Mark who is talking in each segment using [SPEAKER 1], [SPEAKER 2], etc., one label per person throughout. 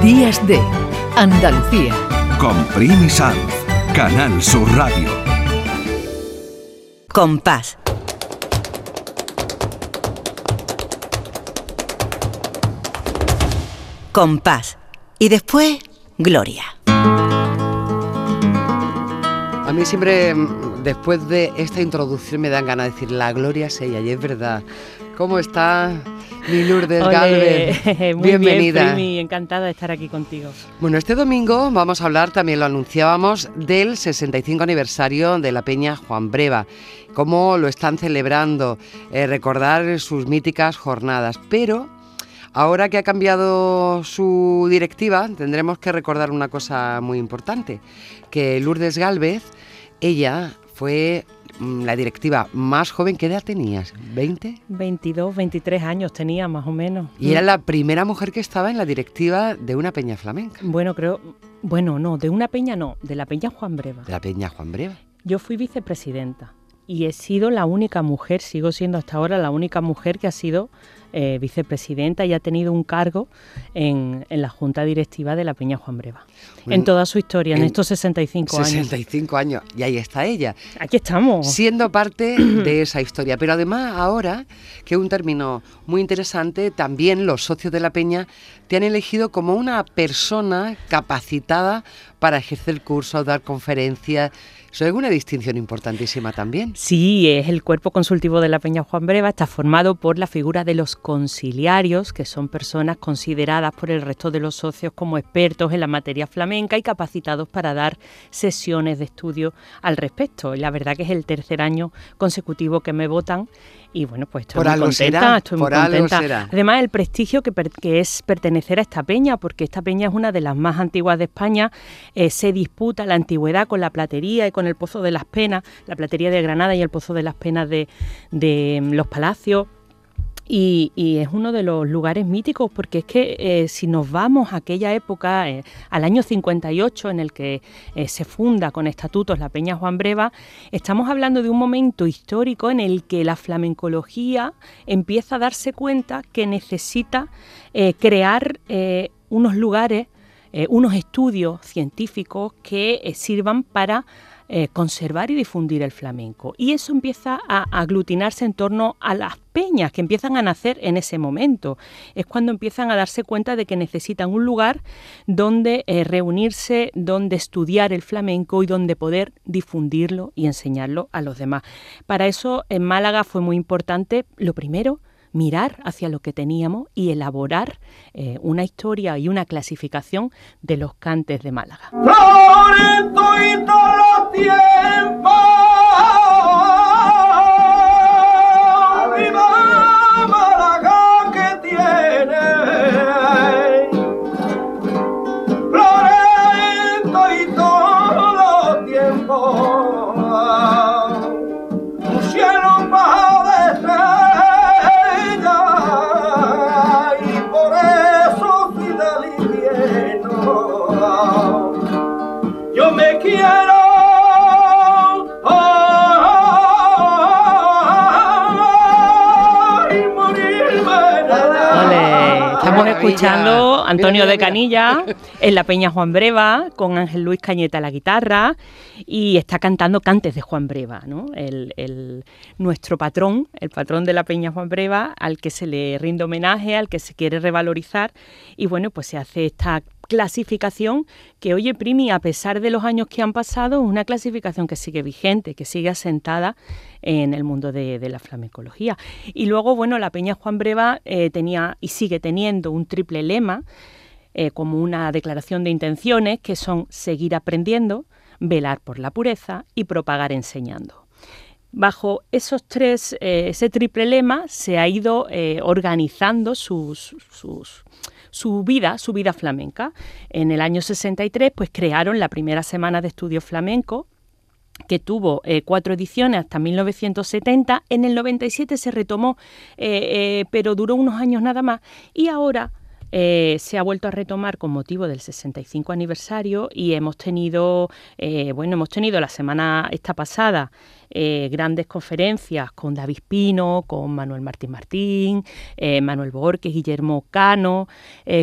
[SPEAKER 1] Días de Andalucía.
[SPEAKER 2] Con Primi Sanz, Canal Sur Radio.
[SPEAKER 3] Compás. Compás. Y después, Gloria.
[SPEAKER 4] A mí siempre, mm, después de esta introducción, me dan ganas de decir, la gloria es ella, y es verdad. ¿Cómo está mi Lourdes Galvez?
[SPEAKER 5] Muy
[SPEAKER 4] Bienvenida.
[SPEAKER 5] Bien, encantada de estar aquí contigo.
[SPEAKER 4] Bueno, este domingo vamos a hablar, también lo anunciábamos, del 65 aniversario de la Peña Juan Breva, cómo lo están celebrando, eh, recordar sus míticas jornadas, pero ahora que ha cambiado su directiva, tendremos que recordar una cosa muy importante, que Lourdes Galvez, ella fue la directiva más joven, ¿qué edad tenías? ¿20?
[SPEAKER 5] 22, 23 años tenía más o menos.
[SPEAKER 4] Y era la primera mujer que estaba en la directiva de una peña flamenca,
[SPEAKER 5] Bueno, creo, bueno, no, de una peña no, de la peña Juan Breva.
[SPEAKER 4] de la peña Juan Breva.
[SPEAKER 5] Yo fui vicepresidenta y he sido la única mujer, sigo siendo hasta ahora la única mujer que ha sido eh, vicepresidenta y ha tenido un cargo en, en la junta directiva de la peña Juan Breva.
[SPEAKER 4] Bueno,
[SPEAKER 5] en toda su historia, en,
[SPEAKER 4] en
[SPEAKER 5] estos 65 años.
[SPEAKER 4] 65 años. Y ahí está ella,
[SPEAKER 5] Aquí estamos.
[SPEAKER 4] siendo parte de esa historia. Pero además ahora, que un término muy interesante, también los socios de la Peña te han elegido como una persona capacitada para ejercer cursos, dar conferencias. Eso es una distinción importantísima también.
[SPEAKER 5] Sí, es el cuerpo consultivo de la Peña Juan Breva, está formado por la figura de los conciliarios, que son personas consideradas por el resto de los socios como expertos en la materia flamenca y capacitados para dar sesiones de estudio al respecto. La verdad que es el tercer año consecutivo que me votan y bueno, pues estoy
[SPEAKER 4] Por
[SPEAKER 5] muy contenta,
[SPEAKER 4] será,
[SPEAKER 5] estoy muy contenta. Además, el prestigio que, per- que es pertenecer a esta peña, porque esta peña es una de las más antiguas de España, eh, se disputa la antigüedad con la platería y con el Pozo de las Penas, la platería de Granada y el Pozo de las Penas de, de, mm, los Palacios. Y, es uno de los lugares míticos porque es que eh, si nos vamos a aquella época, eh, al año 58 en el que eh, se funda con estatutos la Peña Juan Breva, estamos hablando de un momento histórico en el que la flamencología empieza a darse cuenta que necesita crear unos lugares, unos estudios científicos que sirvan para eh, conservar y difundir el flamenco. Y eso empieza a aglutinarse en torno a las peñas que empiezan a nacer en ese momento. Es cuando empiezan a darse cuenta de que necesitan un lugar donde eh, reunirse, donde estudiar el flamenco y donde poder difundirlo y enseñarlo a los demás. Para eso en Málaga fue muy importante, lo primero, mirar hacia lo que teníamos y elaborar eh, una historia y una clasificación de los cantes de Málaga.
[SPEAKER 6] Florento
[SPEAKER 5] escuchando Antonio
[SPEAKER 4] Mira,
[SPEAKER 5] de
[SPEAKER 4] mira,
[SPEAKER 5] Canilla en la Peña Juan Breva con Ángel Luis Cañeta a la guitarra y está cantando cantes de Juan Breva, ¿no? El, el- nuestro patrón, el patrón de la Peña Juan Breva, al que se le rinde homenaje, al que se quiere revalorizar y bueno, pues se hace esta clasificación que, oye, Primi, a pesar de los años que han pasado, es una clasificación que sigue vigente, que sigue asentada en el mundo de, la flamencología. Y luego, bueno, la Peña Juan Breva eh, tenía y sigue teniendo un triple lema, eh, como una declaración de intenciones, que son seguir aprendiendo, velar por la pureza y propagar enseñando. Bajo esos tres, eh, ese triple lema se ha ido organizando sus, sus- su vida, su vida flamenca. En el año 63, pues crearon la primera semana de estudio flamenco, que tuvo eh, cuatro ediciones hasta 1970. En el 97 se retomó, eh, eh, pero duró unos años nada más. Y ahora eh, se ha vuelto a retomar con motivo del 65 aniversario y hemos tenido, eh, bueno, hemos tenido la semana esta pasada eh, grandes conferencias con David Pino, con Manuel Martín Martín, Manuel Borges, Guillermo Cano,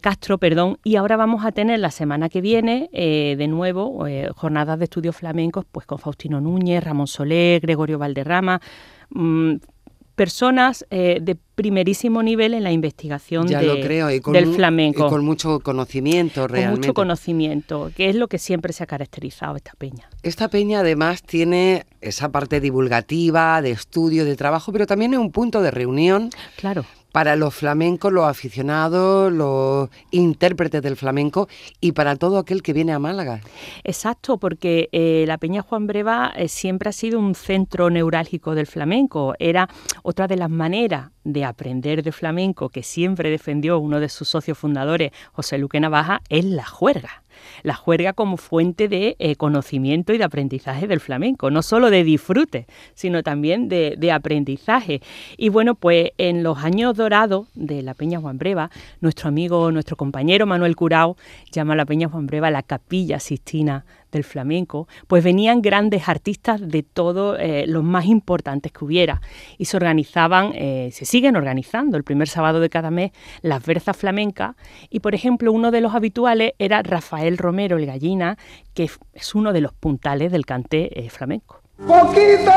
[SPEAKER 5] Castro, perdón, y ahora vamos a tener la semana que viene de nuevo jornadas de estudios flamencos pues con Faustino Núñez, Ramón Soler, Gregorio Valderrama, mm, personas eh, de primerísimo nivel en la investigación del flamenco.
[SPEAKER 4] Y con mucho conocimiento realmente.
[SPEAKER 5] Con mucho conocimiento, que es lo que siempre se ha caracterizado esta peña.
[SPEAKER 4] Esta peña además tiene esa parte divulgativa, de estudio, de trabajo, pero también es un punto de reunión.
[SPEAKER 5] Claro
[SPEAKER 4] para los flamencos, los aficionados, los intérpretes del flamenco y para todo aquel que viene a Málaga.
[SPEAKER 5] Exacto, porque eh, la Peña Juan Breva eh, siempre ha sido un centro neurálgico del flamenco. Era otra de las maneras de aprender de flamenco que siempre defendió uno de sus socios fundadores, José Luque Navaja, es la juerga la juerga como fuente de eh, conocimiento y de aprendizaje del flamenco, no solo de disfrute, sino también de, aprendizaje. Y bueno, pues en los años dorados de la Peña Juan Breva, nuestro amigo, nuestro compañero Manuel Curao llama a la Peña Juan Breva la Capilla Sistina del flamenco, pues venían grandes artistas de todos eh, los más importantes que hubiera. Y se organizaban, eh, se siguen organizando. El primer sábado de cada mes las versas flamencas y por ejemplo uno de los habituales era Rafael Romero el Gallina, que es uno de los puntales del cante eh, flamenco.
[SPEAKER 6] Poquito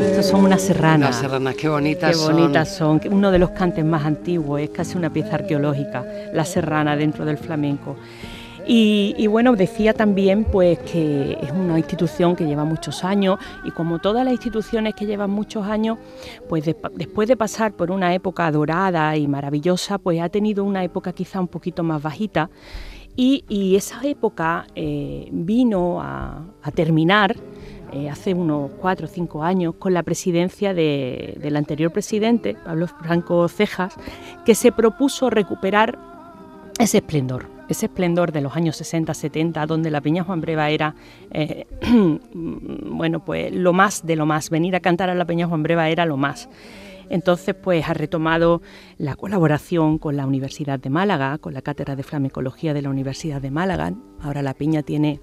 [SPEAKER 5] Estos son unas serranas.
[SPEAKER 4] Las serranas, qué bonitas
[SPEAKER 5] son. Qué bonitas son. Uno de los cantes más antiguos, es casi una pieza arqueológica, la serrana dentro del flamenco. Y, bueno, decía también pues que es una institución que lleva muchos años y como todas las instituciones que llevan muchos años, pues después de pasar por una época dorada y maravillosa, pues ha tenido una época quizá un poquito más bajita y, esa época eh, vino a terminar eh, hace unos cuatro o cinco años con la presidencia del anterior presidente, Pablo Franco Cejas, que se propuso recuperar ese esplendor, ese esplendor de los años 60-70, donde la Peña Juan Breva era, eh, bueno, pues lo más de lo más, venir a cantar a la Peña Juan Breva era lo más. Entonces, pues ha retomado la colaboración con la Universidad de Málaga, con la Cátedra de Flamencología de la Universidad de Málaga. Ahora la Peña tiene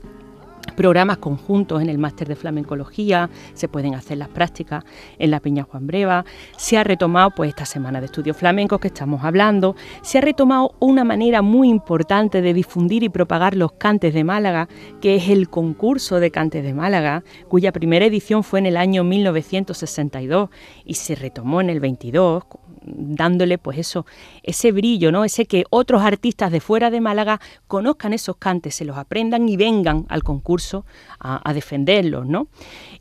[SPEAKER 5] programas conjuntos en el máster de flamencología, se pueden hacer las prácticas en la Peña Juan Breva, se ha retomado pues esta semana de estudios flamencos que estamos hablando, se ha retomado una manera muy importante de difundir y propagar los cantes de Málaga, que es el concurso de cantes de Málaga, cuya primera edición fue en el año 1962 y se retomó en el 22 dándole pues eso, ese brillo, ¿no? Ese que otros artistas de fuera de Málaga conozcan esos cantes, se los aprendan y vengan al concurso a, defenderlos, ¿no?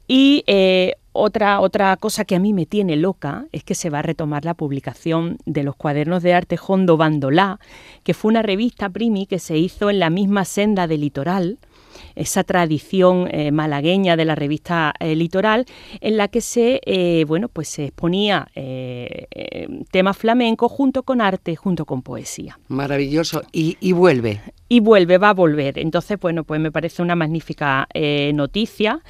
[SPEAKER 5] Y eh, otra, otra cosa que a mí me tiene loca es que se va a retomar la publicación de los cuadernos de arte Hondo Bandolá, que fue una revista primi que se hizo en la misma senda del litoral, esa tradición eh, malagueña de la revista eh, Litoral, en la que se, eh, bueno, pues se exponía temas flamencos junto con arte, junto con poesía.
[SPEAKER 4] Maravilloso. y vuelve
[SPEAKER 5] y vuelve, va a volver. Entonces, bueno, pues me parece una magnífica noticia.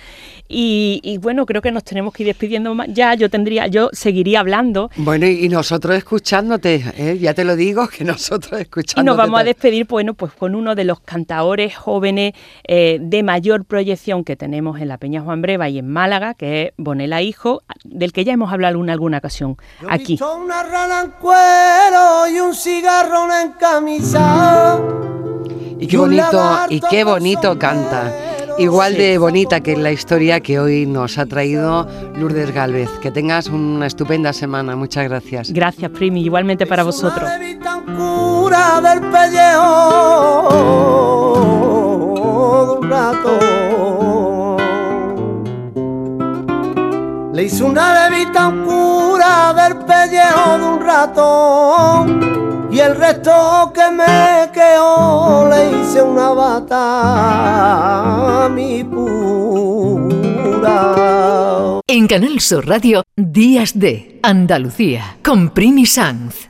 [SPEAKER 5] Y, bueno, creo que nos tenemos que ir despidiendo ya. Yo tendría, yo seguiría hablando.
[SPEAKER 4] Bueno, y nosotros escuchándote, ya te lo digo, que nosotros escuchándote.
[SPEAKER 5] Y nos vamos a despedir, bueno, pues con uno de los cantaores jóvenes de mayor proyección que tenemos en la Peña Juan Breva y en Málaga, que es Bonela Hijo, del que ya hemos hablado en alguna ocasión aquí.
[SPEAKER 6] una rana en cuero y un cigarro en camisa.
[SPEAKER 4] Y qué bonito, y qué bonito canta. Igual de bonita que la historia que hoy nos ha traído Lourdes Galvez. Que tengas una estupenda semana. Muchas gracias.
[SPEAKER 5] Gracias, Primi. Igualmente para vosotros.
[SPEAKER 7] del pellejo un. Le una del pellejo de un ratón y el resto que me quedó le hice una bata a mi pura.
[SPEAKER 1] En Canal Sur Radio, Días de Andalucía, con Primi Sanz.